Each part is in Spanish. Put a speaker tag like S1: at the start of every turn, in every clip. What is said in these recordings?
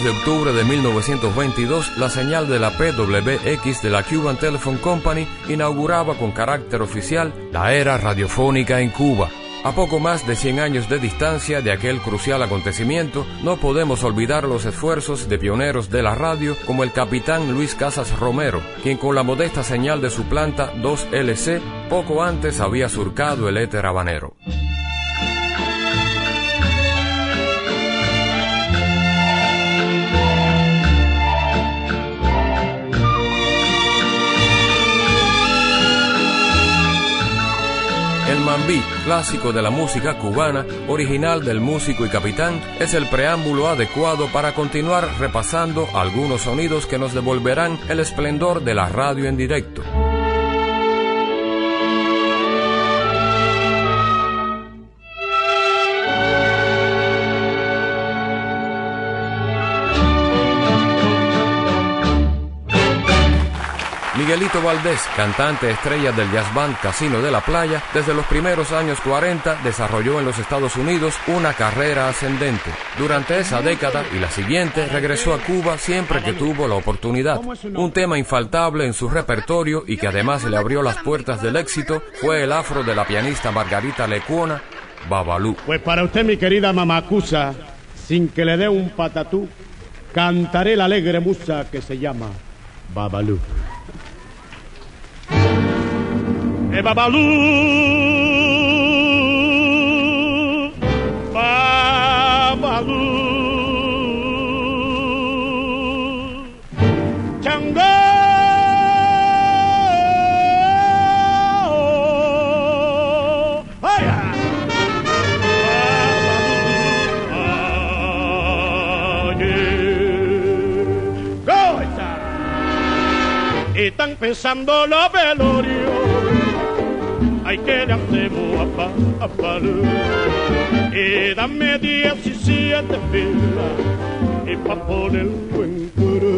S1: Con licencia Comayente, siete ensayos.
S2: El 10 de octubre de 1922, la señal de la PWX de la Cuban Telephone Company inauguraba con carácter oficial la era radiofónica en Cuba. A poco más de 100 años de distancia de aquel crucial acontecimiento, no podemos olvidar los esfuerzos de pioneros de la radio como el capitán Luis Casas Romero, quien con la modesta señal de su planta 2LC poco antes había surcado el éter habanero. Mambí, clásico de la música cubana, original del músico y capitán, es el preámbulo adecuado para continuar repasando algunos sonidos que nos devolverán el esplendor de la radio en directo. Miguelito Valdés, cantante estrella del jazz band Casino de la Playa, desde los primeros años 40 desarrolló en los Estados Unidos una carrera ascendente. Durante esa década y la siguiente regresó a Cuba siempre que tuvo la oportunidad. Un tema infaltable en su repertorio y que además le abrió las puertas del éxito fue el afro de la pianista Margarita Lecuona, Babalú.
S3: Pues para usted, mi querida mamacusa, sin que le dé un patatú, cantaré la alegre musa que se llama Babalú. Chango. Ay, ah. Están pensando los velorios. Ay, que le hacemos a, pa, a Palú. Y dame 17 pilas y pa' ponerlo en coro.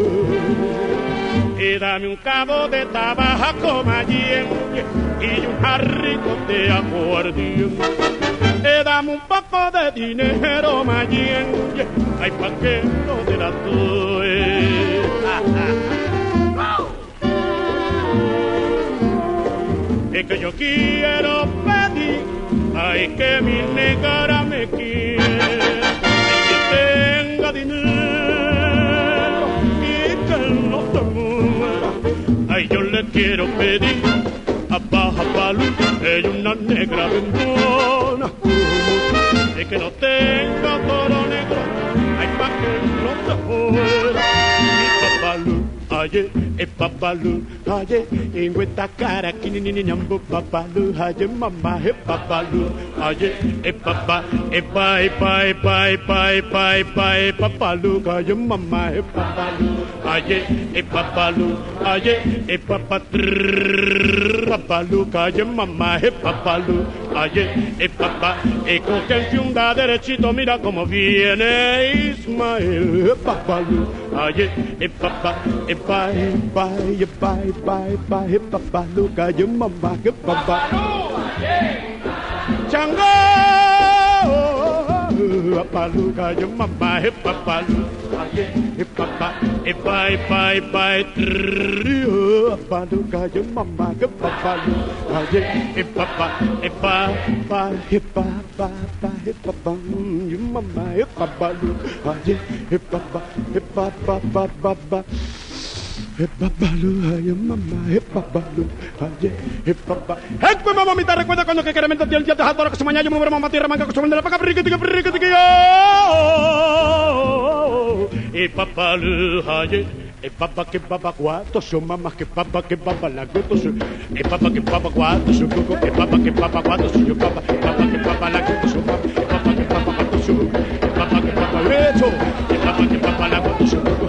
S3: Y dame un cabo de tabaco mayengue y un jarrito de aguardiente. Y dame un poco de dinero mayengue, ay, pa' que no de la Que yo quiero pedir, ay, que mi negra me quiera, y que tenga dinero y que no se muera. Ay, yo le quiero pedir a Baja Palú, ella una negra bendona, y que no tenga toro negro, ay, pa' que no se muera. Mi papalú, aye, e papalú, aye, en esta cara, que ni ni ni ñambo papalú, aye, mamá, e papalú, aye, e papá, e pa, e pa, e pa, e pa, e pa, e pa, e papalú, aye, mamá, e papalú, aye, e papalú, aye, e papá, trrrr, papalú, aye, mamá, e papalú, aye, e papá, e con que encienda derechito, mira cómo viene Ismael, e papalú, aye, e papá, e pa, e pa, e pa, e pa, e pa, e papalú, aye, mamá, e papá. Chango, papaluca, yo mamá, he papalu, he papá, he pa, he pa, he pa, he trio, papaluca, yo mamá, que papalu, he papá, he pa, pa, he pa, pa, pa, he papá, yo mamá, he papalu, he papá, he pa, pa, pa, pa, ay mamá, papá. Pues mamita, recuerda cuando que queremos el día de jadora que se mañana yo me mamá tierra manga que se vende la paca frica tica frica tica He papalu, ay, he papá que papá cuatro son mamás que papá que papá la goto son. He papá que papá cuatro son coco, he papá que papá cuatro son yo papá, papá que papá la goto son mamá, he papá que papá cuatro son, he papá que papá lecho, he papá que papá la goto son coco,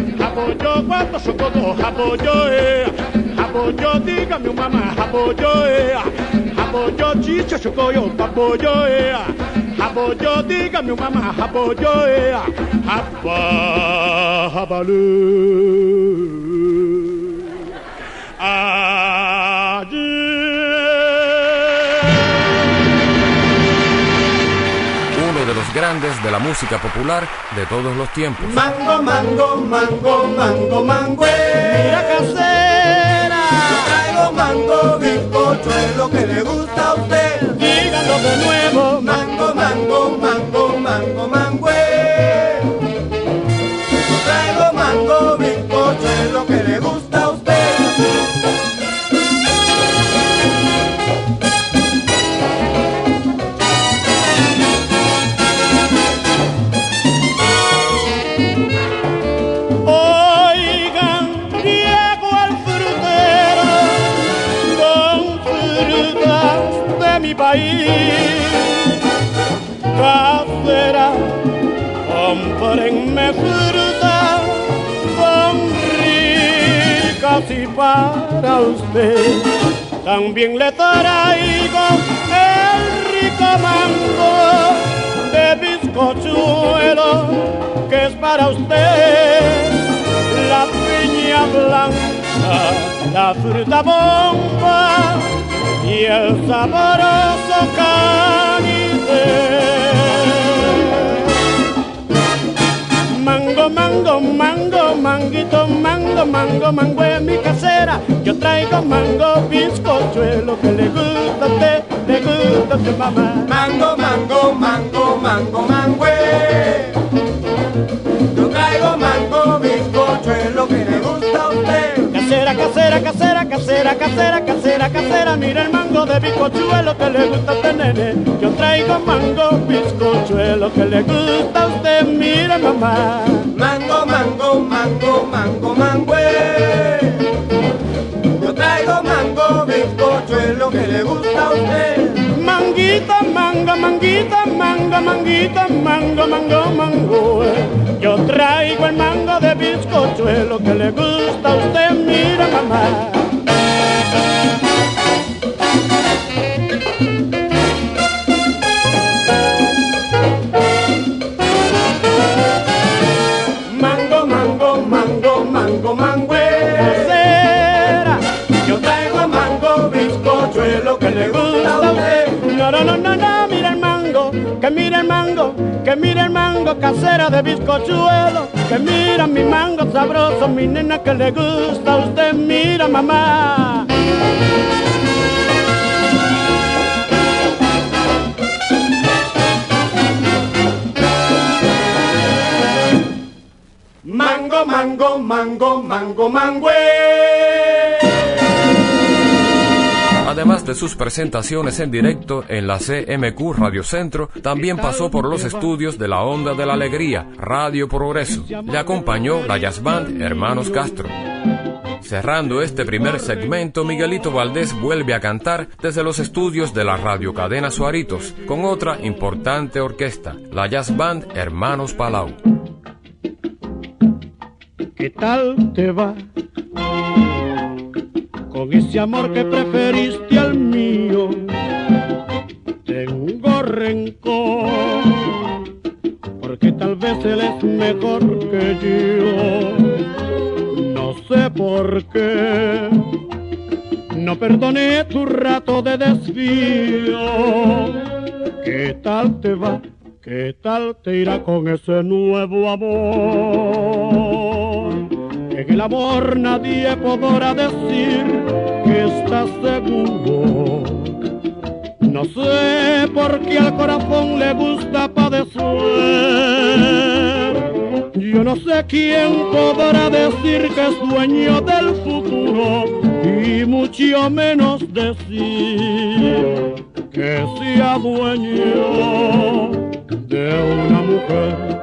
S3: Jabo yo, cuánto socodo, jabo yo eh. Jabo yo, dígame un mamá, jabo yo eh. Jabo yo, chicho chocoyo, jabo yo eh. Jabo yo, dígame un mamá, jabo yo eh. Jaba, jabalú.
S2: De la música popular de todos los tiempos.
S1: Mango, mango, mango, mango, mango.
S3: Mira casera.
S1: Yo traigo mango, bizcocho, es lo que le gusta a usted.
S3: Dígalo de nuevo.
S1: Mango, mango, mango, mango, mango.
S3: Y para usted. También le traigo el rico mango de bizcochuelo que es para usted. La piña blanca, la fruta bomba y el sabroso canité. Mango, mango, mango, manguito, mango, mango, mango es mi casera. Yo traigo mango, bizcochuelo que le gusta a usted, le gusta a mamá.
S1: Mango, mango, mango, mango, mango. Yo traigo mango, bizcocho, es lo que le gusta a usted.
S3: Casera, casera, casera, casera, casera, casera, casera, mira el mango de bizcochuelo que le gusta a usted, nene. Yo traigo mango, bizcochuelo que le gusta a usted, mira mamá.
S1: Mango, mango, mango, mango, mango. Yo traigo mango, bizcocho, es lo que le gusta a usted.
S3: Manguita, manga, manguita, manga, manguita, mango, mango, mango. Yo traigo el mango de bizcochuelo que le gusta a usted, mira mamá.
S1: Mango, mango, mango, mango, mango.
S3: Casera,
S1: Yo traigo mango, bizcocho, es lo que le gusta a usted.
S3: Que mira el mango, que mira el mango casera de bizcochuelo, que mira mi mango sabroso, mi nena que le gusta usted, mira mamá.
S1: Mango, mango, mango, mango, mango.
S2: Además de sus presentaciones en directo en la CMQ Radio Centro, también pasó por los estudios de la Onda de la Alegría, Radio Progreso. Le acompañó la jazz band Hermanos Castro. Cerrando este primer segmento, Miguelito Valdés vuelve a cantar desde los estudios de la radiocadena Suaritos con otra importante orquesta, la jazz band Hermanos Palau.
S3: ¿Qué tal te va? Con ese amor que preferiste al mío, tengo rencor, porque tal vez él es mejor que yo. No sé por qué, no perdoné tu rato de desvío. ¿Qué tal te va? ¿Qué tal te irá con ese nuevo amor? En el amor nadie podrá decir que estás seguro. No sé por qué al corazón le gusta padecer. Yo no sé quién podrá decir que es dueño del futuro y mucho menos decir que sea dueño de una mujer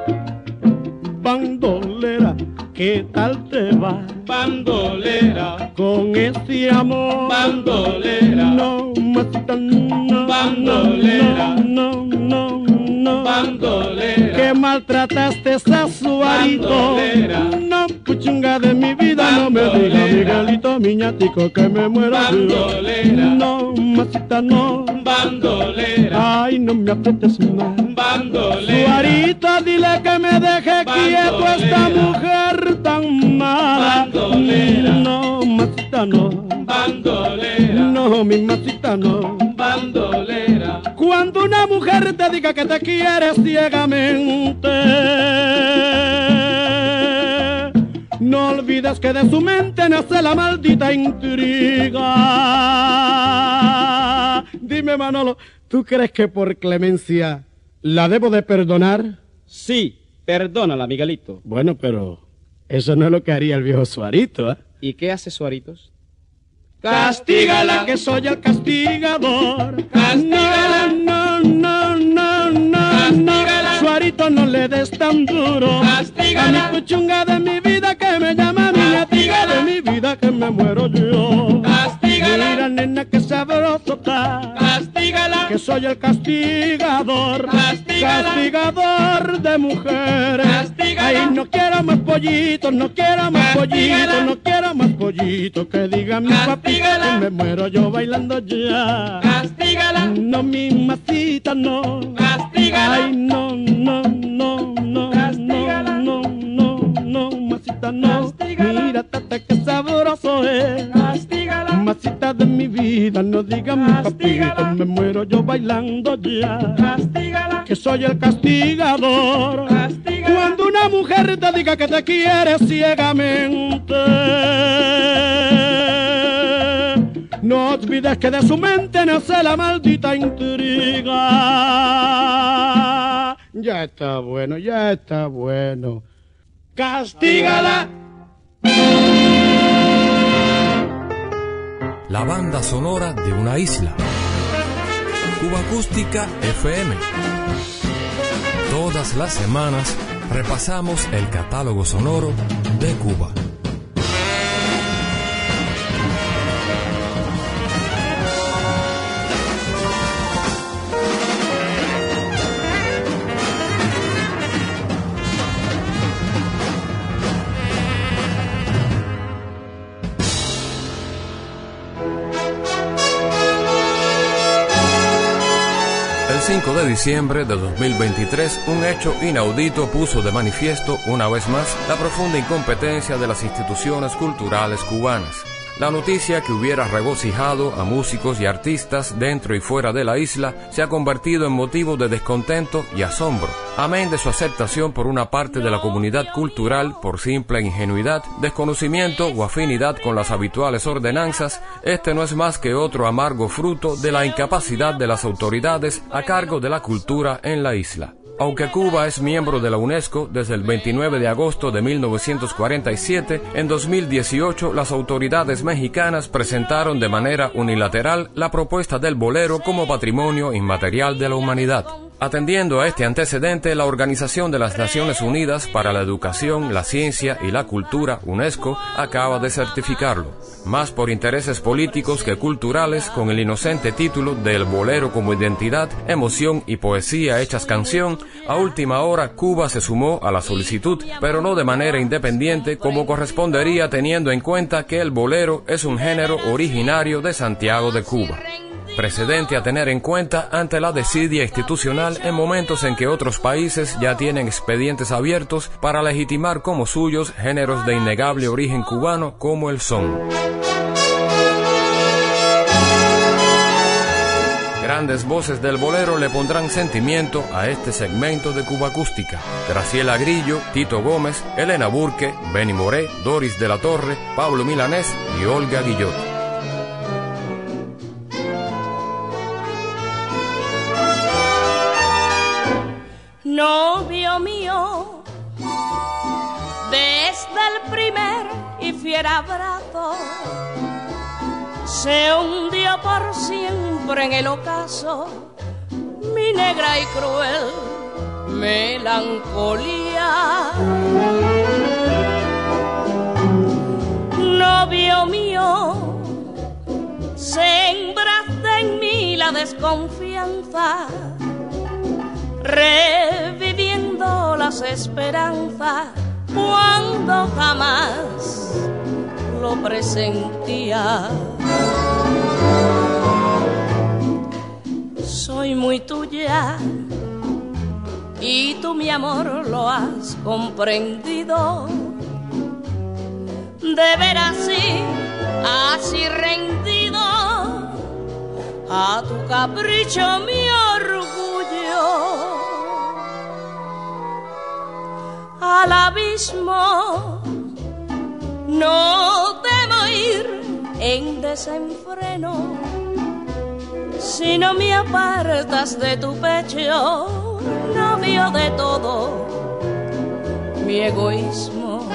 S3: ¿qué tal te va?
S1: bandolera,
S3: Con ese amor.
S1: bandolera,
S3: No, masita, no.
S1: Bandolera.
S3: No, no, no.
S1: Bandolera,
S3: Que maltrataste a Suarito.
S1: Bandolera.
S3: No, puchunga de mi vida, no me diga. Miguelito, miñatico, que me muero. yo.
S1: Bandolera.
S3: No, masita, no.
S1: bandolera,
S3: Ay, no me aprietes más.
S1: bandolera,
S3: Suarito, dile que me deje quieto esta mujer tan mala.
S1: Bandolera.
S3: No, masita, no.
S1: Bandolera,
S3: No, mi masita, no.
S1: bandolera,
S3: Cuando una mujer te diga que te quiere ciegamente, no olvides que de su mente nace la maldita intriga. Dime, Manolo, ¿tú crees que por clemencia la debo de perdonar?
S4: Sí, perdónala, Miguelito.
S3: Bueno, pero eso no es lo que haría el viejo Suarito, ¿eh?
S4: ¿Y qué hace Suaritos?
S3: Castígala que soy el castigador.
S1: Castígala.
S3: No, no, no, no, no.
S1: Castígala.
S3: Suarito no le des tan duro.
S1: Castígala.
S3: A mi cuchunga de mi vida que me llama mi atiga
S1: Castígala.
S3: de mi vida que me muero yo.
S1: Castígala.
S3: Mira, nena, que sabroso está. Soy el castigador.
S1: Castígala.
S3: Castigador de mujeres.
S1: Castígala.
S3: Ay, no quiero más pollitos, no quiero más pollitos, no quiero más pollitos. Que diga mi
S1: Castígala.
S3: que me muero yo bailando ya.
S1: castígala,
S3: No, mi masita, no.
S1: castígala,
S3: Ay, no, no, no, no,
S1: Castígala.
S3: no, no, no, no, masita, no.
S1: Castígala.
S3: Mira, tata, qué sabroso es. De mi vida, no diga mi
S1: Castígala.
S3: papito, me muero yo bailando ya.
S1: castígala,
S3: Que soy el castigador.
S1: Castígala.
S3: Cuando una mujer te diga que te quiere ciegamente. No olvides que de su mente nace la maldita intriga. Ya está bueno, ya está bueno. Castígala.
S2: La banda sonora de una isla. Cuba Acústica FM. Todas las semanas repasamos el catálogo sonoro de Cuba. De diciembre de 2023, un hecho inaudito puso de manifiesto una vez más la profunda incompetencia de las instituciones culturales cubanas. La noticia que hubiera regocijado a músicos y artistas dentro y fuera de la isla se ha convertido en motivo de descontento y asombro, amén de su aceptación por una parte de la comunidad cultural por simple ingenuidad, desconocimiento o afinidad con las habituales ordenanzas, este no es más que otro amargo fruto de la incapacidad de las autoridades a cargo de la cultura en la isla. Aunque Cuba es miembro de la UNESCO desde el 29 de agosto de 1947, en 2018 las autoridades mexicanas presentaron de manera unilateral la propuesta del bolero como patrimonio inmaterial de la humanidad. Atendiendo a este antecedente, la Organización de las Naciones Unidas para la Educación, la Ciencia y la Cultura, UNESCO, acaba de certificarlo. Más por intereses políticos que culturales, con el inocente título de El bolero como identidad, emoción y poesía hechas canción, a última hora Cuba se sumó a la solicitud, pero no de manera independiente como correspondería teniendo en cuenta que el bolero es un género originario de Santiago de Cuba precedente a tener en cuenta ante la desidia institucional en momentos en que otros países ya tienen expedientes abiertos para legitimar como suyos géneros de innegable origen cubano como el son. Grandes voces del bolero le pondrán sentimiento a este segmento de Cuba Acústica. Graciela Grillo, Tito Gómez, Elena Burke, Benny Moré, Doris de la Torre, Pablo Milanés y Olga Guillot.
S5: Novio mío, desde el primer y fiel abrazo, se hundió por siempre en el ocaso mi negra y cruel melancolía. novio mío, sembraste en mí la desconfianza, reviviendo las esperanzas cuando jamás lo presentía. Soy muy tuya y tú mi amor lo has comprendido. De ver así, así rendido a tu capricho mi orgullo. Al abismo no temo ir en desenfreno si no me apartas de tu pecho novio de todo mi egoísmo.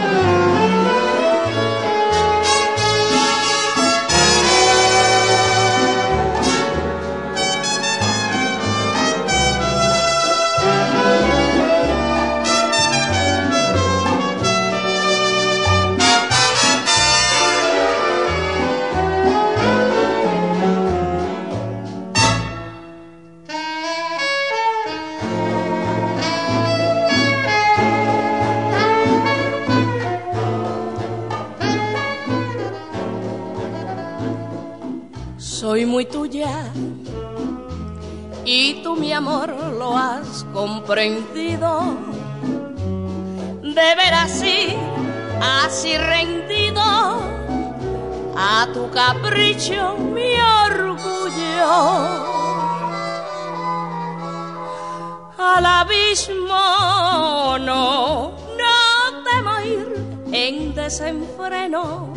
S5: Muy tuya y tú mi amor lo has comprendido. De ver así, así rendido a tu capricho mi orgullo. Al abismo no, no temo ir en desenfreno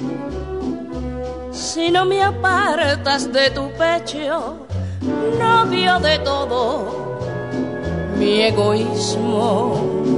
S5: si no me apartas de tu pecho, novio de todo mi egoísmo.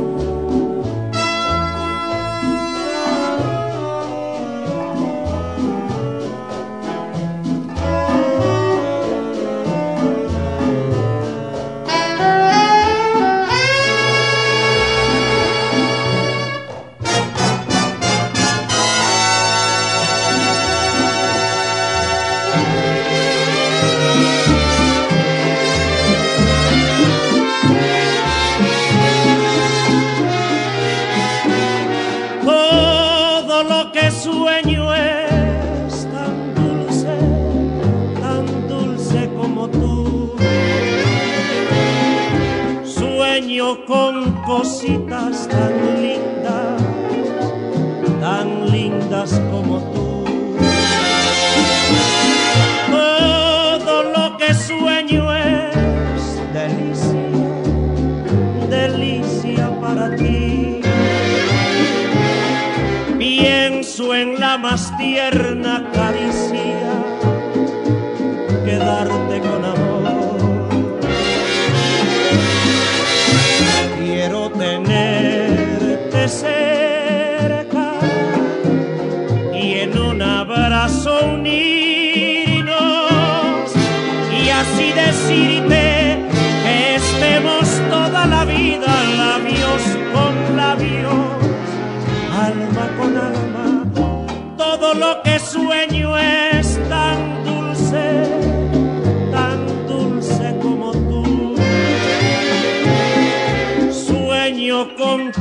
S6: Cositas tan lindas, tan lindas como tú. Todo lo que sueño es delicia, delicia para ti. Pienso en la más tierna caricia,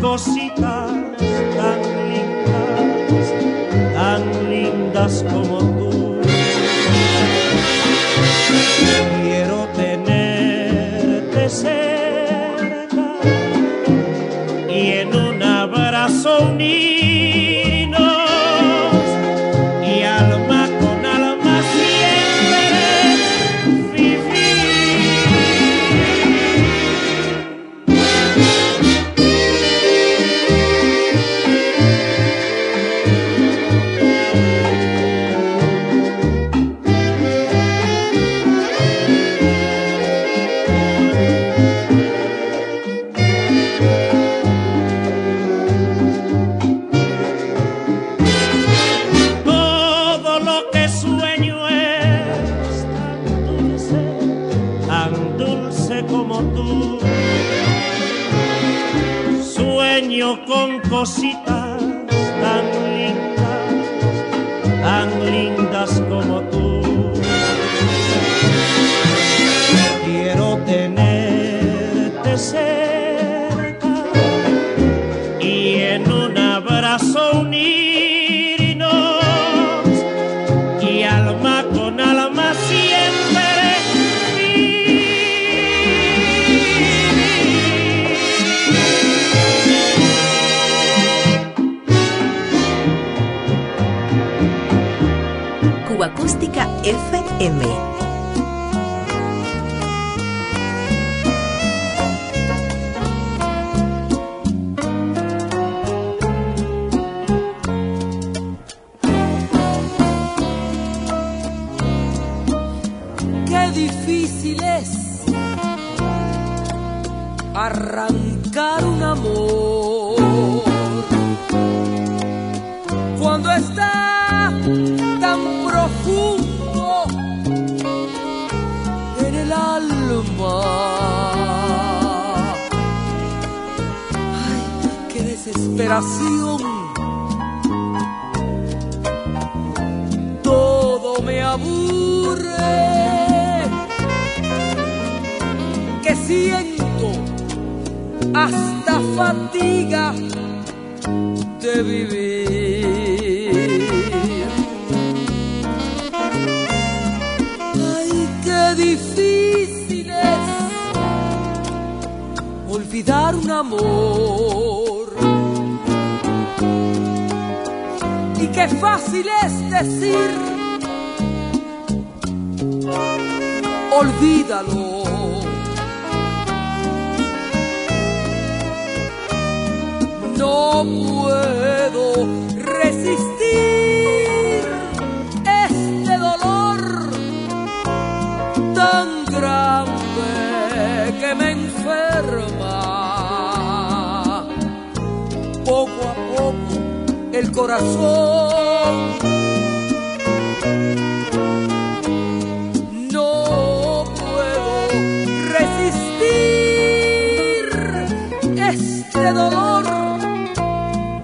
S6: Sueño Lengua Acústica
S7: FM.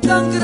S8: 어떤 그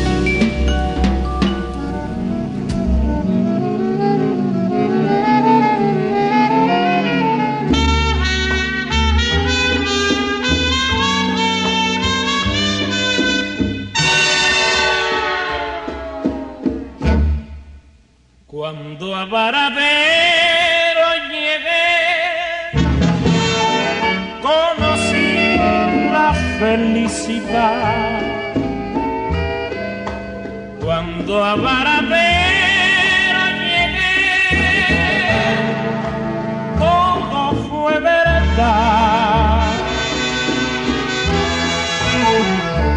S9: paradero llegué, conocí la felicidad. Cuando a paradero llegué, todo fue verdad.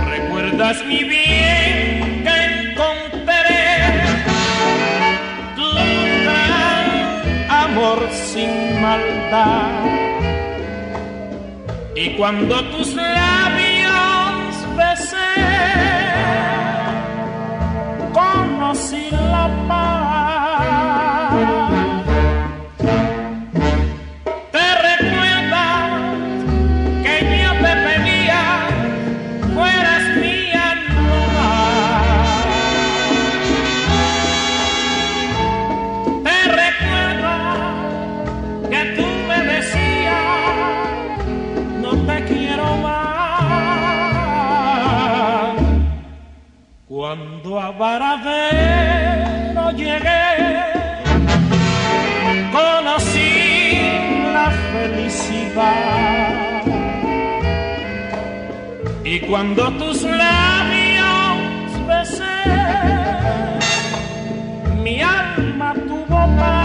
S9: ¿Recuerdas mi Y cuando tus Varadero llegué, conocí la felicidad. Y cuando tus labios besé, mi alma tuvo paz.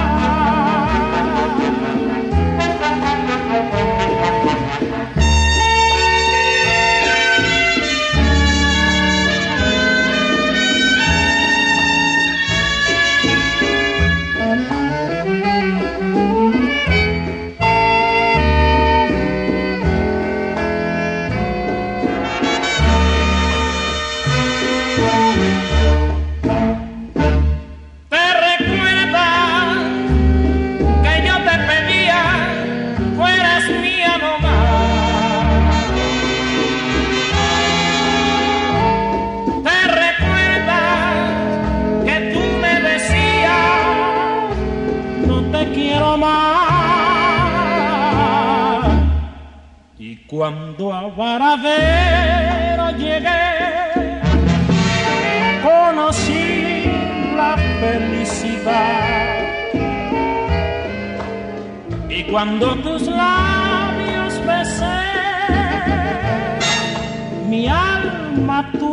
S9: Cuando a Varadero llegué, conocí la felicidad. Y cuando tus labios besé, mi alma tuvo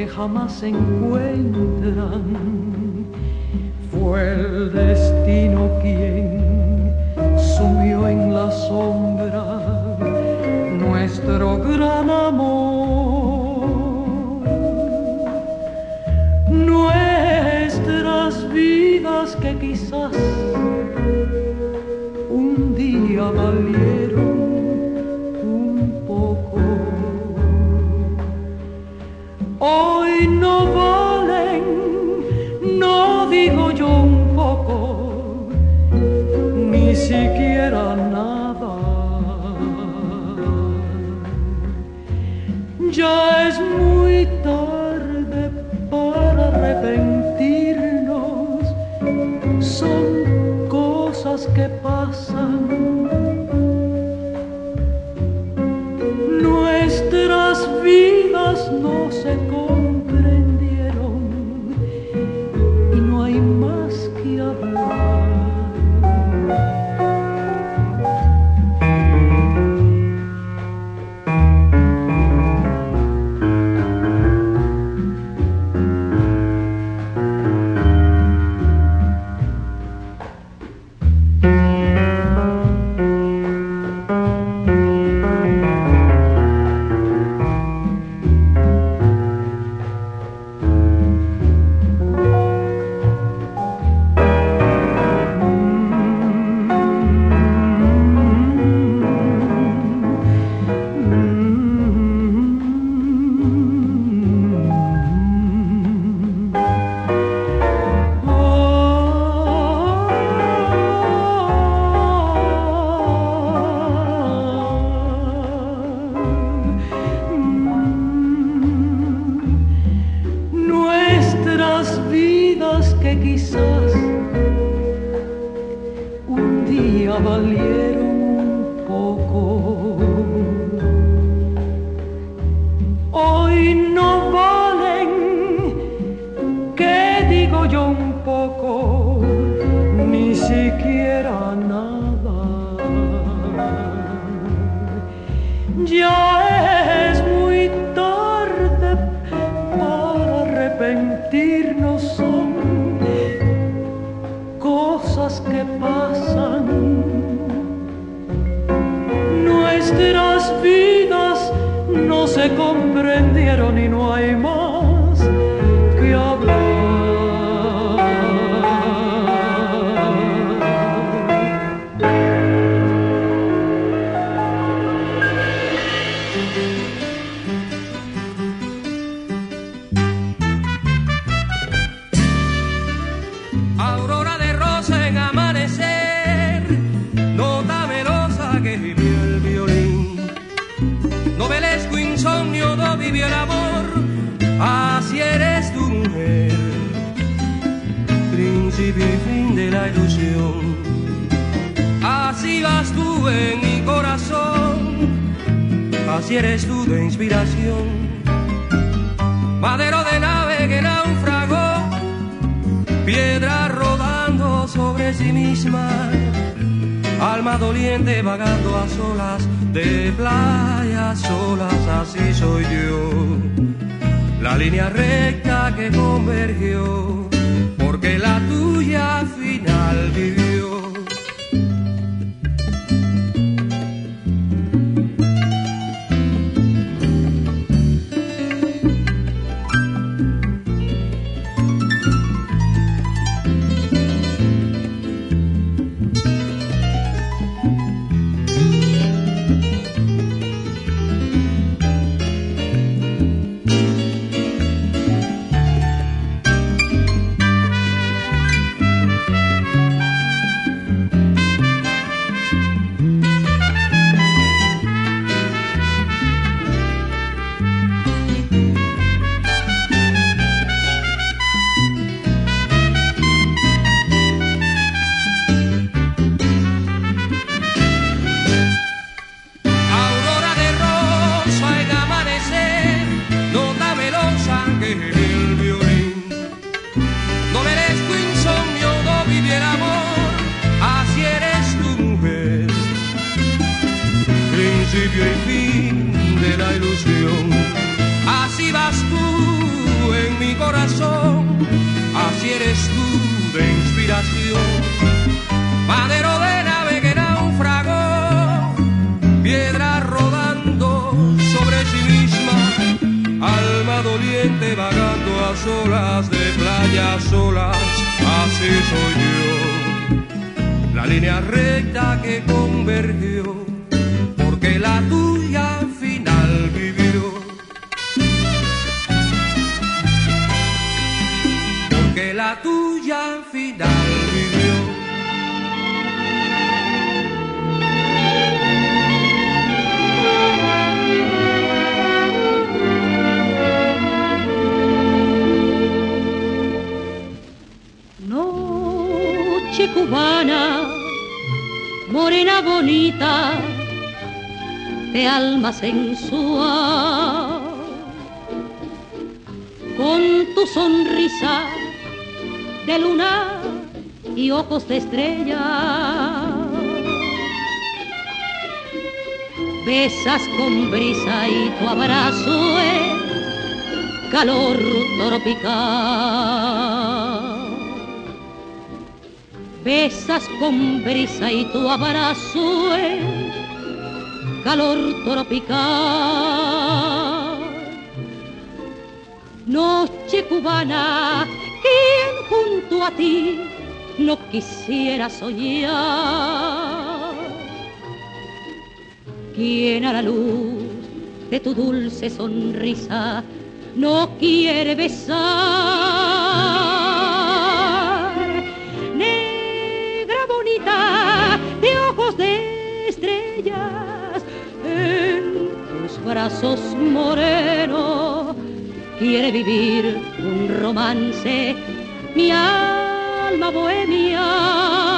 S10: que jamás se encuentran. Fue el destino quien en
S11: mi corazón, así eres tú de inspiración. Madero de nave que naufragó piedra rodando sobre sí misma, alma doliente vagando a solas de playas solas, así soy yo. La línea recta que convergió, porque la tuya al final vivió. Doliente vagando a solas de playas solas, así soy yo. La línea recta que convergió, porque la tuya
S12: Cubana, morena bonita, de alma sensual, con tu sonrisa de luna y ojos de estrella. Besas con brisa y tu abrazo es calor tropical. Besas con brisa y tu abrazo es calor tropical. Noche cubana, ¿quién junto a ti no quisiera soñar? ¿Quién a la luz de tu dulce sonrisa no quiere besar? De ojos de estrellas, en tus brazos morenos quiere vivir un romance, mi alma bohemia.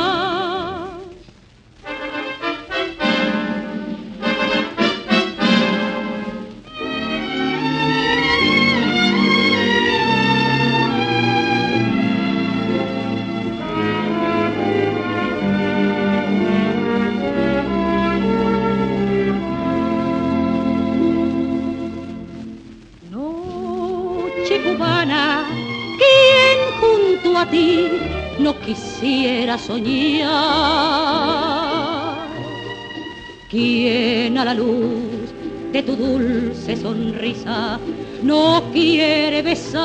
S12: Quisiera soñar. ¿Quién a la luz de tu dulce sonrisa no quiere besar?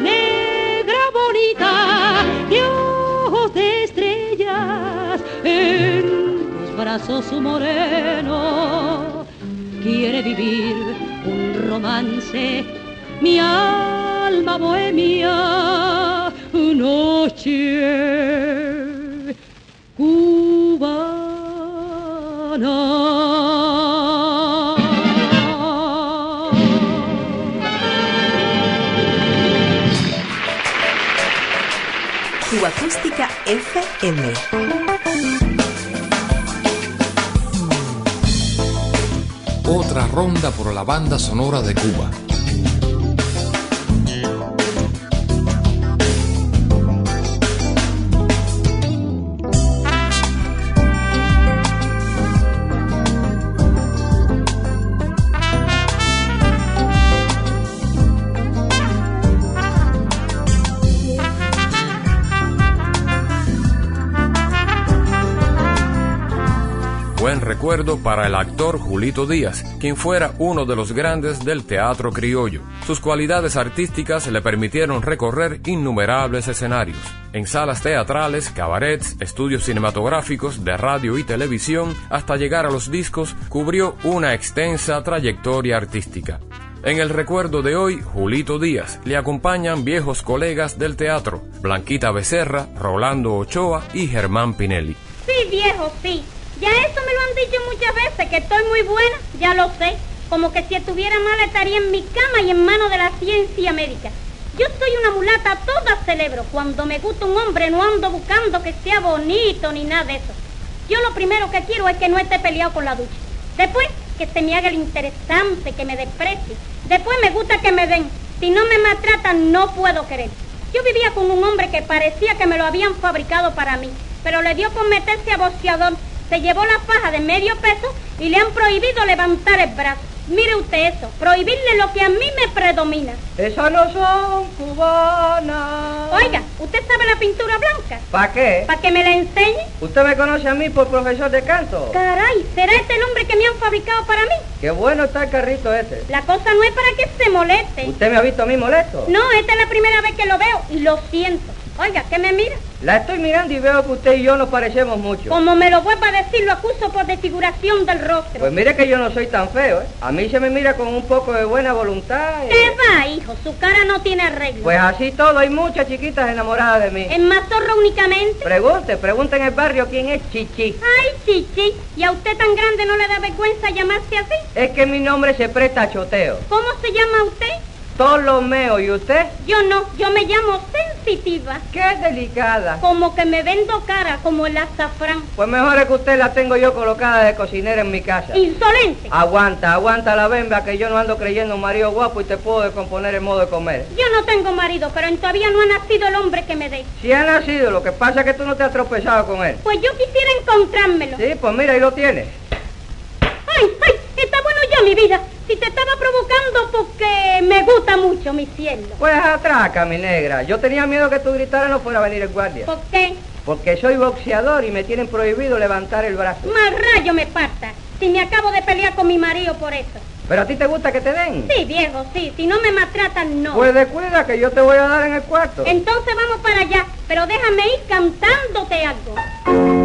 S12: Negra bonita, Dios de estrellas, en tus brazos su moreno quiere vivir un romance mi alma bohemia, noche cubana.
S13: Cuba Acústica FM.
S14: Otra ronda por la banda sonora de Cuba.
S2: Para el actor Julito Díaz, quien fuera uno de los grandes del teatro criollo. Sus cualidades artísticas le permitieron recorrer innumerables escenarios. En salas teatrales, cabarets, estudios cinematográficos, de radio y televisión, hasta llegar a los discos, cubrió una extensa trayectoria artística. En el recuerdo de hoy, Julito Díaz, le acompañan viejos colegas del teatro, Blanquita Becerra, Rolando Ochoa y Germán Pinelli.
S15: Sí, viejo, sí. Ya eso me lo han dicho muchas veces, que estoy muy buena, ya lo sé. Como que si estuviera mala estaría en mi cama y en manos de la ciencia médica. Yo soy una mulata toda celebro. Cuando me gusta un hombre no ando buscando que sea bonito ni nada de eso. Yo lo primero que quiero es que no esté peleado con la ducha. Después, que se me haga el interesante, que me desprecie. Después me gusta que me den. Si no me maltratan, no puedo querer. Yo vivía con un hombre que parecía que me lo habían fabricado para mí, pero le dio por meterse a boxeador. Se llevó la faja de medio peso y le han prohibido levantar el brazo. Mire usted eso, prohibirle lo que a mí me predomina.
S16: Esas no son cubanas.
S15: Oiga, ¿usted sabe la pintura blanca?
S16: ¿Para qué?
S15: ¿Para que me la enseñe?
S16: ¿Usted me conoce a mí por profesor de canto?
S15: Caray, ¿será este el hombre que me han fabricado para mí?
S16: Qué bueno está el carrito ese.
S15: La cosa no es para que se moleste.
S16: ¿Usted me ha visto a mí molesto?
S15: No, esta es la primera vez que lo veo y lo siento. Oiga, ¿qué me mira?
S16: La estoy mirando y veo que usted y yo nos parecemos mucho.
S15: Como me lo vuelva a decir, lo acuso por desfiguración del rostro.
S16: Pues mire que yo no soy tan feo, ¿eh? A mí se me mira con un poco de buena voluntad. y-
S15: ¿Qué va, hijo? Su cara no tiene arreglo.
S16: Pues así todo, hay muchas chiquitas enamoradas de mí.
S15: ¿Es mazorro únicamente?
S16: Pregunte, pregunte en el barrio quién es Chichi.
S15: Ay, chichi, ¿y a usted tan grande no le da vergüenza llamarse así?
S16: Es que mi nombre se presta a choteo.
S15: ¿Cómo se llama usted?
S16: Ptolomeo, ¿y usted?
S15: Yo no, yo me llamo sensitiva.
S16: Qué delicada.
S15: Como que me vendo cara, como el azafrán.
S16: Pues mejor es que usted la tengo yo colocada de cocinera en mi casa.
S15: Insolente.
S16: Aguanta, aguanta la bemba que yo no ando creyendo un marido guapo y te puedo descomponer el modo de comer.
S15: Yo no tengo marido, pero todavía no ha nacido el hombre que me dé.
S16: Si ha nacido, lo que pasa es que tú no te has tropezado con él.
S15: Pues yo quisiera encontrármelo.
S16: Sí, pues mira, ahí lo tienes.
S15: Ay, ay, está bueno ya mi vida. Si te estaba provocando porque me gusta mucho mi cielo.
S16: Pues atraca, mi negra. Yo tenía miedo que tú gritaras no fuera a venir el guardia.
S15: ¿Por qué?
S16: Porque soy boxeador y me tienen prohibido levantar el brazo.
S15: Más rayo me parta. Si me acabo de pelear con mi marido por eso.
S16: ¿Pero a ti te gusta que te den?
S15: Sí, viejo, sí. Si no me maltratan, no.
S16: Pues descuida que yo te voy a dar en el cuarto.
S15: Entonces vamos para allá, pero déjame ir cantándote algo.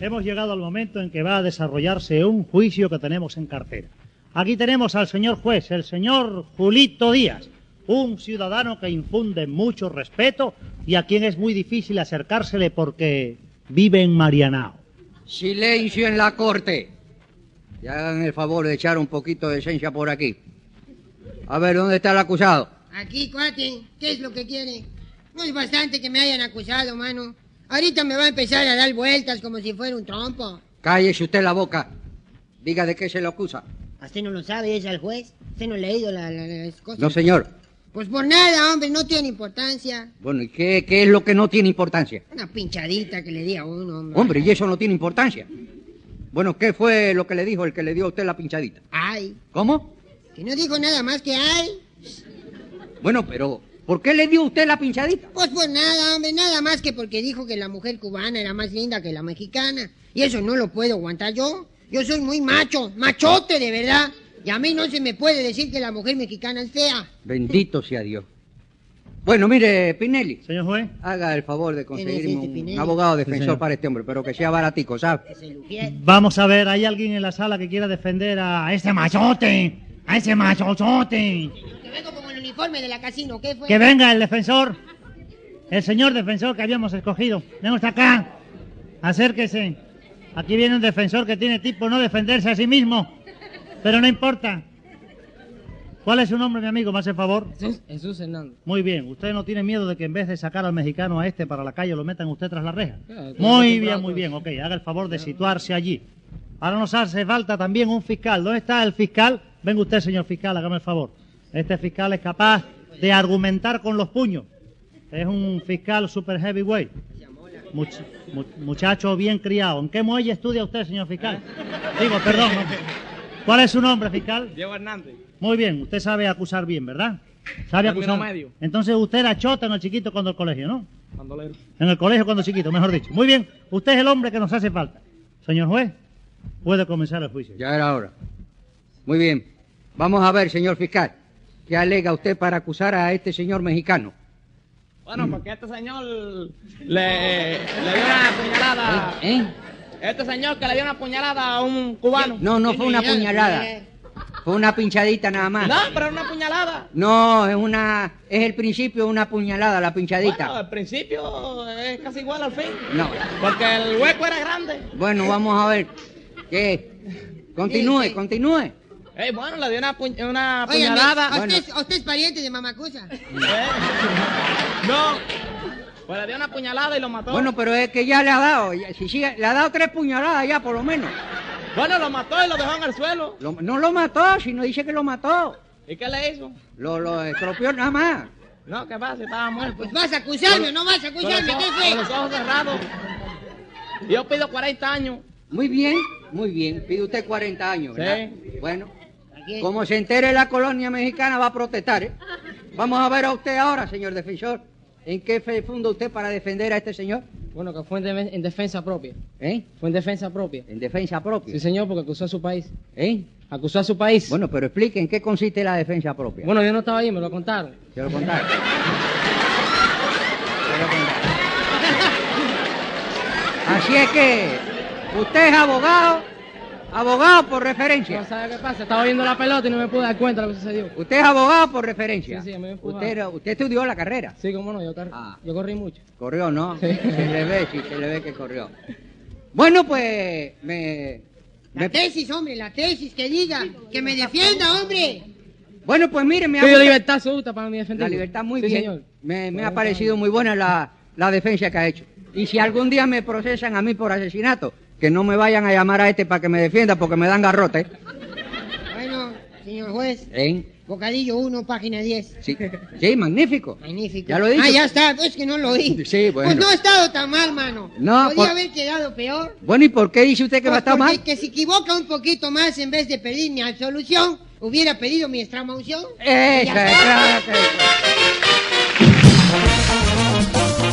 S17: Hemos llegado al momento en que va a desarrollarse un juicio que tenemos en cartera. Aquí tenemos al señor juez, el señor Julito Díaz, un ciudadano que infunde mucho respeto y a quien es muy difícil acercársele porque vive en Marianao.
S18: Silencio en la corte. Y hagan el favor de echar un poquito de esencia por aquí. A ver, ¿dónde está el acusado?
S19: Aquí, cuate, ¿qué es lo que quiere? No es bastante que me hayan acusado, mano. Ahorita me va a empezar a dar vueltas como si fuera un trompo.
S18: Cállese usted la boca. Diga de qué se le acusa.
S19: ¿Usted no lo sabe? ¿Es al juez? ¿Usted no ha leído la- la- las cosas?
S18: No, señor.
S19: Pues por nada, hombre, no tiene importancia.
S18: Bueno, ¿y qué, qué es lo que no tiene importancia?
S19: Una pinchadita que le di a uno, hombre.
S18: Hombre, y eso no tiene importancia. Bueno, ¿qué fue lo que le dijo el que le dio a usted la pinchadita?
S19: Ay,
S18: ¿Cómo?
S19: que no dijo nada más que ay.
S18: Bueno, pero ¿por qué le dio usted la pinchadita?
S19: Pues por nada, hombre, nada más que porque dijo que la mujer cubana era más linda que la mexicana. Y eso no lo puedo aguantar yo. Yo soy muy macho, machote de verdad. Y a mí no se me puede decir que la mujer mexicana es fea.
S18: Bendito sea Dios. Bueno, mire, Pinelli.
S17: Señor juez.
S18: Haga el favor de conseguirme un,
S19: Pinelli?
S18: abogado defensor para este hombre, pero que sea baratico, ¿sabe?
S17: Vamos a ver, ¿hay alguien en la sala que quiera defender a ese machote? A ese machochote.
S19: Uniforme de la casino, ¿qué fue?
S17: Que venga el defensor. El señor defensor que habíamos escogido. Venga usted acá. Acérquese. Aquí viene un defensor que tiene tipo no defenderse a sí mismo. Pero no importa. ¿Cuál es su nombre, mi amigo? ¿Me hace favor?
S16: Jesús Hernández.
S17: Muy bien. ¿Usted no tiene miedo de que en vez de sacar al mexicano a este para la calle lo metan usted tras la reja?
S16: Claro, estoy
S17: Muy bien, muy bien. Ok, haga el favor de situarse allí. Ahora nos hace falta también un fiscal. ¿Dónde está el fiscal? Venga usted, señor fiscal, hágame el favor. Este fiscal es capaz de argumentar con los puños. Es un fiscal super heavyweight. Much- mu- muchacho bien criado. ¿En qué muelle estudia usted, señor fiscal? Digo, perdón. no. ¿Cuál es su nombre, fiscal?
S4: Diego Hernández.
S17: Muy bien, usted sabe acusar bien, ¿verdad? Sabe acusar.
S4: medio.
S17: Entonces usted era chota en el chiquito cuando el colegio, ¿no?
S4: Bandolero.
S17: En el colegio cuando chiquito, mejor dicho. Muy bien, usted es el hombre que nos hace falta. Señor juez, puede comenzar el juicio.
S18: Ya era hora. Muy bien. Vamos a ver, señor fiscal. ¿Qué alega usted para acusar a este señor mexicano?
S4: Bueno, porque este señor le, le dio una puñalada.
S18: ¿Eh?
S4: Este señor que le dio una puñalada a un cubano.
S18: No, no fue una puñalada. Fue una pinchadita nada más.
S4: No, pero una puñalada.
S18: No, es una, es el principio de una puñalada, la pinchadita.
S4: Bueno, al principio es casi igual al fin.
S18: No.
S4: Porque el hueco era grande.
S18: Bueno, vamos a ver. ¿Qué? Continúe, continúe.
S4: Eh, bueno, le dio una, puñ- una
S19: Oiga,
S4: puñalada.
S19: ¿a usted, a usted es pariente de Mamacusa?
S4: No. Pues le dio una puñalada y lo mató.
S18: Bueno, pero es que ya le ha dado, ya- si sigue, le ha dado tres puñaladas ya por lo menos.
S4: Bueno, lo mató y lo dejó en el suelo.
S18: Lo- no lo mató, sino dice que lo mató.
S4: ¿Y qué le hizo?
S18: Lo, lo estropeó nada más.
S4: No, ¿qué pasa? Estaba muerto.
S19: Pues vas a acusarme no vas a acusarme, ¿qué fue?
S4: Con los ojos cerrados. Yo pido 40 años.
S18: Muy bien, muy bien. Pide usted 40 años, ¿verdad?
S4: Sí.
S18: Bueno, como se entere la colonia mexicana va a protestar, ¿eh? Vamos a ver a usted ahora, señor defensor. ¿En qué fe funda usted para defender a este señor?
S16: Bueno, que fue en, de- en defensa propia.
S18: ¿Eh?
S16: Fue en defensa propia.
S18: ¿En defensa propia?
S16: Sí, señor, porque acusó a su país.
S18: ¿Eh?
S16: Acusó a su país.
S18: Bueno, pero explique en qué consiste la defensa propia.
S16: Bueno, yo no estaba ahí, me lo contaron.
S18: Se lo contaron. Se lo contaron. Así es que usted es abogado, abogado por referencia.
S16: No, ¿sabe qué pasa? Estaba viendo la pelota y no me pude dar cuenta de lo que sucedió.
S18: Usted es abogado por referencia.
S16: Sí, sí, me
S18: usted, usted estudió la carrera.
S16: Sí, cómo no, yo,
S18: Ah.
S16: yo corrí mucho.
S18: Corrió, ¿no?
S16: Sí.
S18: Se le ve, sí, se le ve que corrió. Bueno, pues me,
S19: La tesis, hombre, la tesis, que diga, que me defienda, hombre.
S18: Bueno, pues mire, me ha
S16: Pido
S18: gustado-
S16: libertad absoluta para mi defensa.
S18: La libertad muy
S16: Sí,
S18: bien.
S16: señor.
S18: Me, me ha parecido muy buena la, la defensa que ha hecho. Y si algún día me procesan a mí por asesinato, que no me vayan a llamar a este para que me defienda porque me dan garrote.
S19: Bueno, señor juez,
S18: ¿Eh?
S19: bocadillo 1, página 10.
S18: Sí, sí, magnífico.
S19: Magnífico.
S18: Ya lo dicho.
S19: Ah, ya está, es que no lo oí.
S18: Sí, bueno.
S19: Pues no ha estado tan mal, mano.
S18: No,
S19: Podía
S18: por-
S19: haber quedado peor.
S18: Bueno, ¿y por qué dice usted que va a
S19: Pues
S18: estar mal?
S19: que se equivoca un poquito más en vez de pedir mi absolución, hubiera pedido mi extramaunción.
S18: Esa,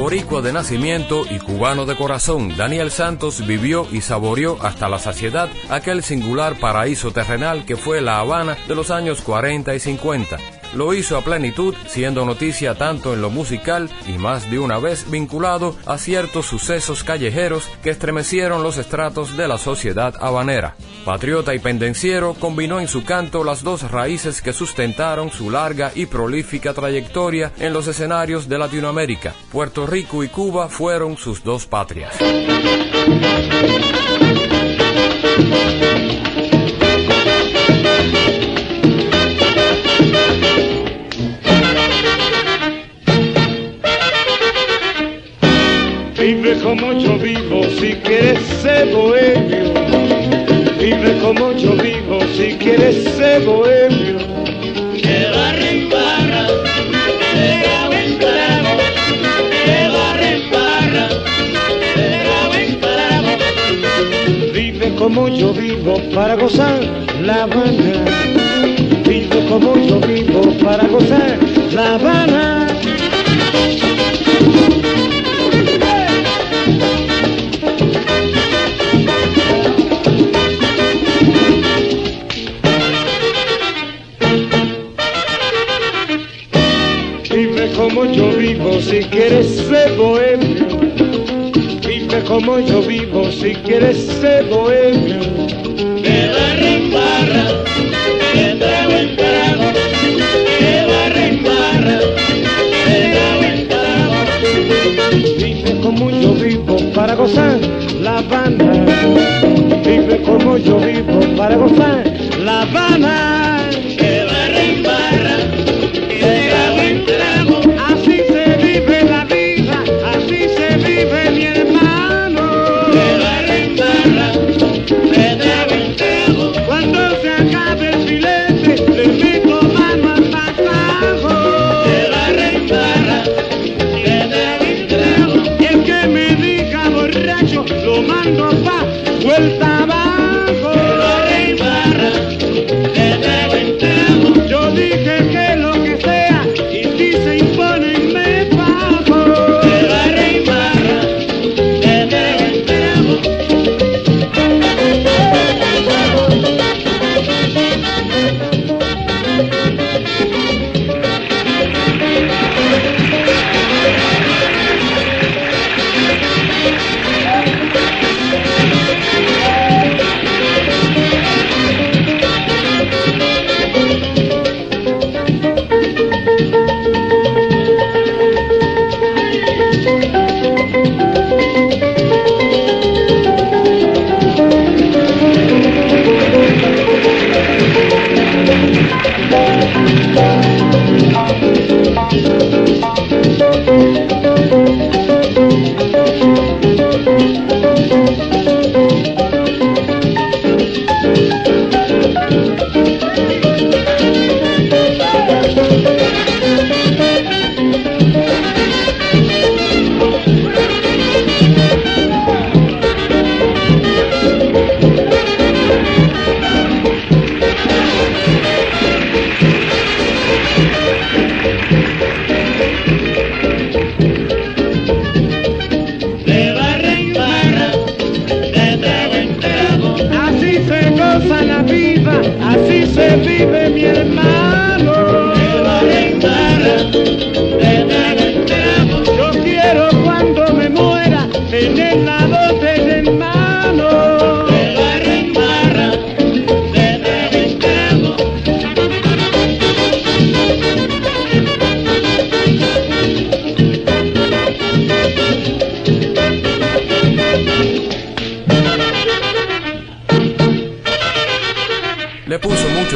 S2: Boricua de nacimiento y cubano de corazón, Daniel Santos vivió y saboreó hasta la saciedad aquel singular paraíso terrenal que fue La Habana de los años 40 y 50. Lo hizo a plenitud, siendo noticia tanto en lo musical y más de una vez vinculado a ciertos sucesos callejeros que estremecieron los estratos de la sociedad habanera. Patriota y pendenciero, combinó en su canto las dos raíces que sustentaron su larga y prolífica trayectoria en los escenarios de Latinoamérica. Puerto Rico y Cuba fueron sus dos patrias.
S3: Como yo vivo si quieres ser bohemio. Vive como yo vivo si quieres ser bohemio.
S6: Que barra en barra, de cabo en clavo, que barra en barra, de cabo en clavo.
S3: Vive como yo vivo para gozar La Habana. Vive como yo vivo para gozar La Habana. Como yo vivo si quieres ser bohemio. Vive como yo vivo si quieres ser bohemio.
S6: Que barra en barra, de trago en trago, que barra en barra, de trago en trago.
S3: Vive como yo vivo para gozar La Habana. Vive como yo vivo para gozar La Habana. Vuelta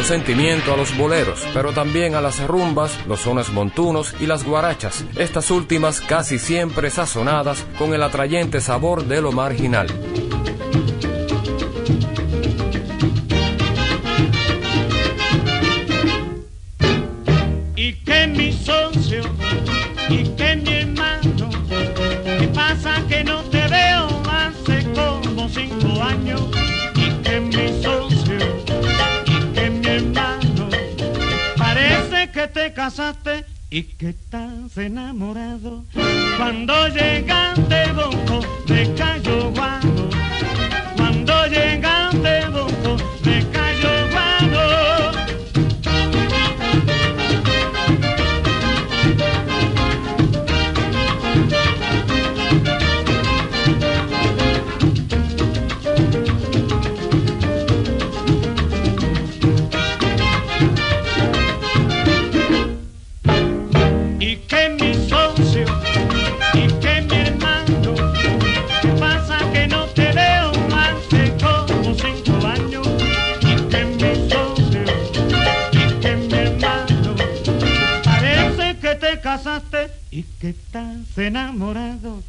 S2: sentimiento a los boleros, pero también a las rumbas, los sones montunos y las guarachas, estas últimas casi siempre sazonadas con el atrayente sabor de lo marginal.
S3: casaste
S6: y que estás enamorado. Cuando llegaste, bonco, me cayó guapo. Cuando llegaste, estás enamorado.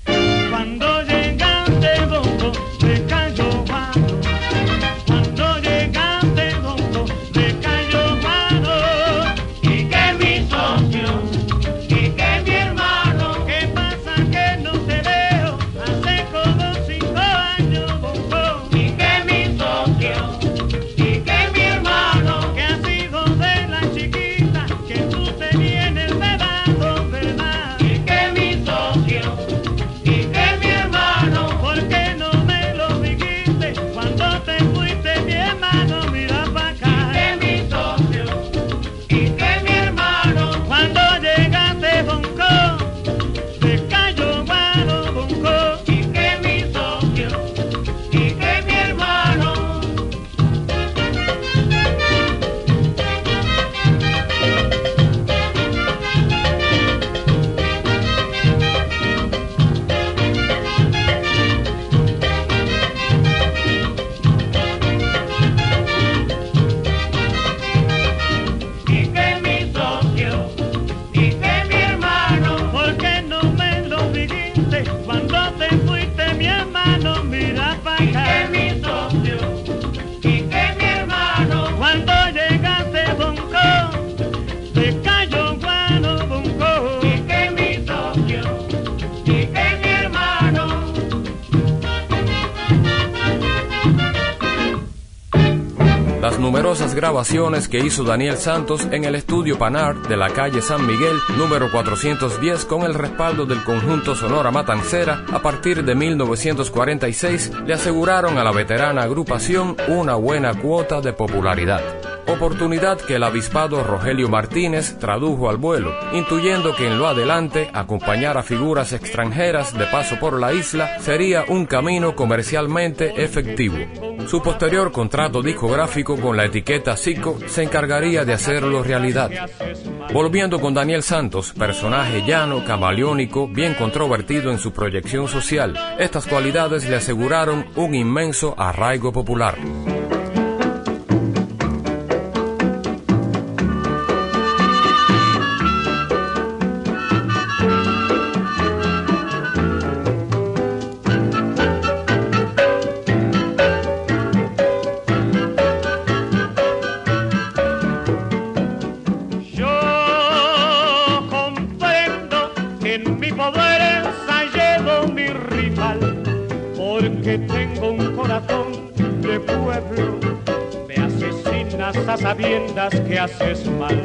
S6: Cuando llegaste,
S2: vos grabaciones que hizo Daniel Santos en el estudio Panart de la calle San Miguel, número 410, con el respaldo del conjunto Sonora Matancera, a partir de 1946 le aseguraron a la veterana agrupación una buena cuota de popularidad oportunidad que el avispado Rogelio Martínez tradujo al vuelo, intuyendo que en lo adelante acompañar a figuras extranjeras de paso por la isla sería un camino comercialmente efectivo. Su posterior contrato discográfico con la etiqueta Zico se encargaría de hacerlo realidad. Volviendo con Daniel Santos, personaje llano, camaleónico, bien controvertido en su proyección social, estas cualidades le aseguraron un inmenso arraigo popular.
S6: que haces mal.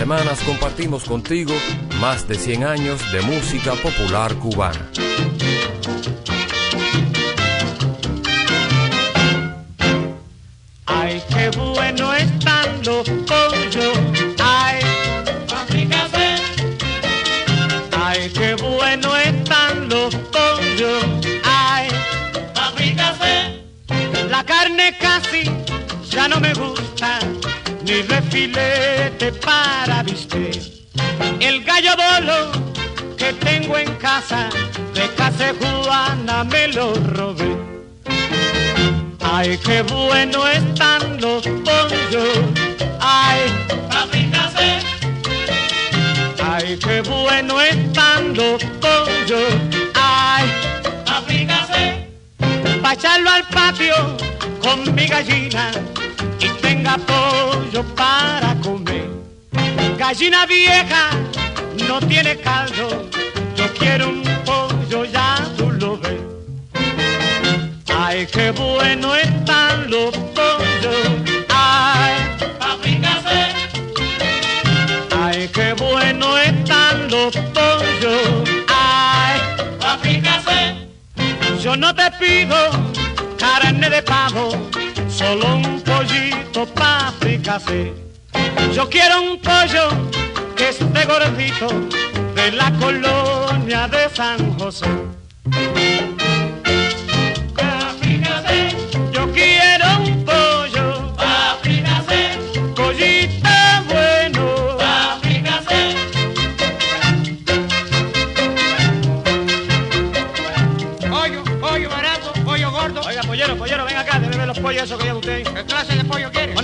S2: Semanas compartimos contigo más de 100 años de música popular cubana.
S6: Qué bueno están los pollos. Ay, fíjate. Pa' al patio con mi gallina y tenga pollo para comer. Gallina vieja no tiene caldo. Yo quiero un pollo, ya tú lo ves. Ay, qué bueno están los pollos. Pollos. Ay, fíjate. Yo no te pido carne de pavo, solo un pollito pa' fricase. Yo quiero un pollo que esté gordito de la colonia de San José.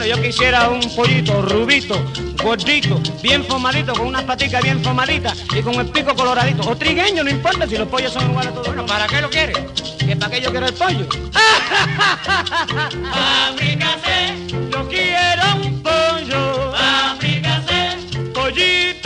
S6: yo quisiera un pollito rubito, gordito, bien formadito, con unas paticas bien formaditas y con el pico coloradito. O trigueño, no importa si los pollos son iguales a todos.
S20: Bueno, ¿para qué lo quieres?
S6: ¿Que para qué yo quiero el pollo? Fábricase, yo quiero un pollo. Fábricase, pollito.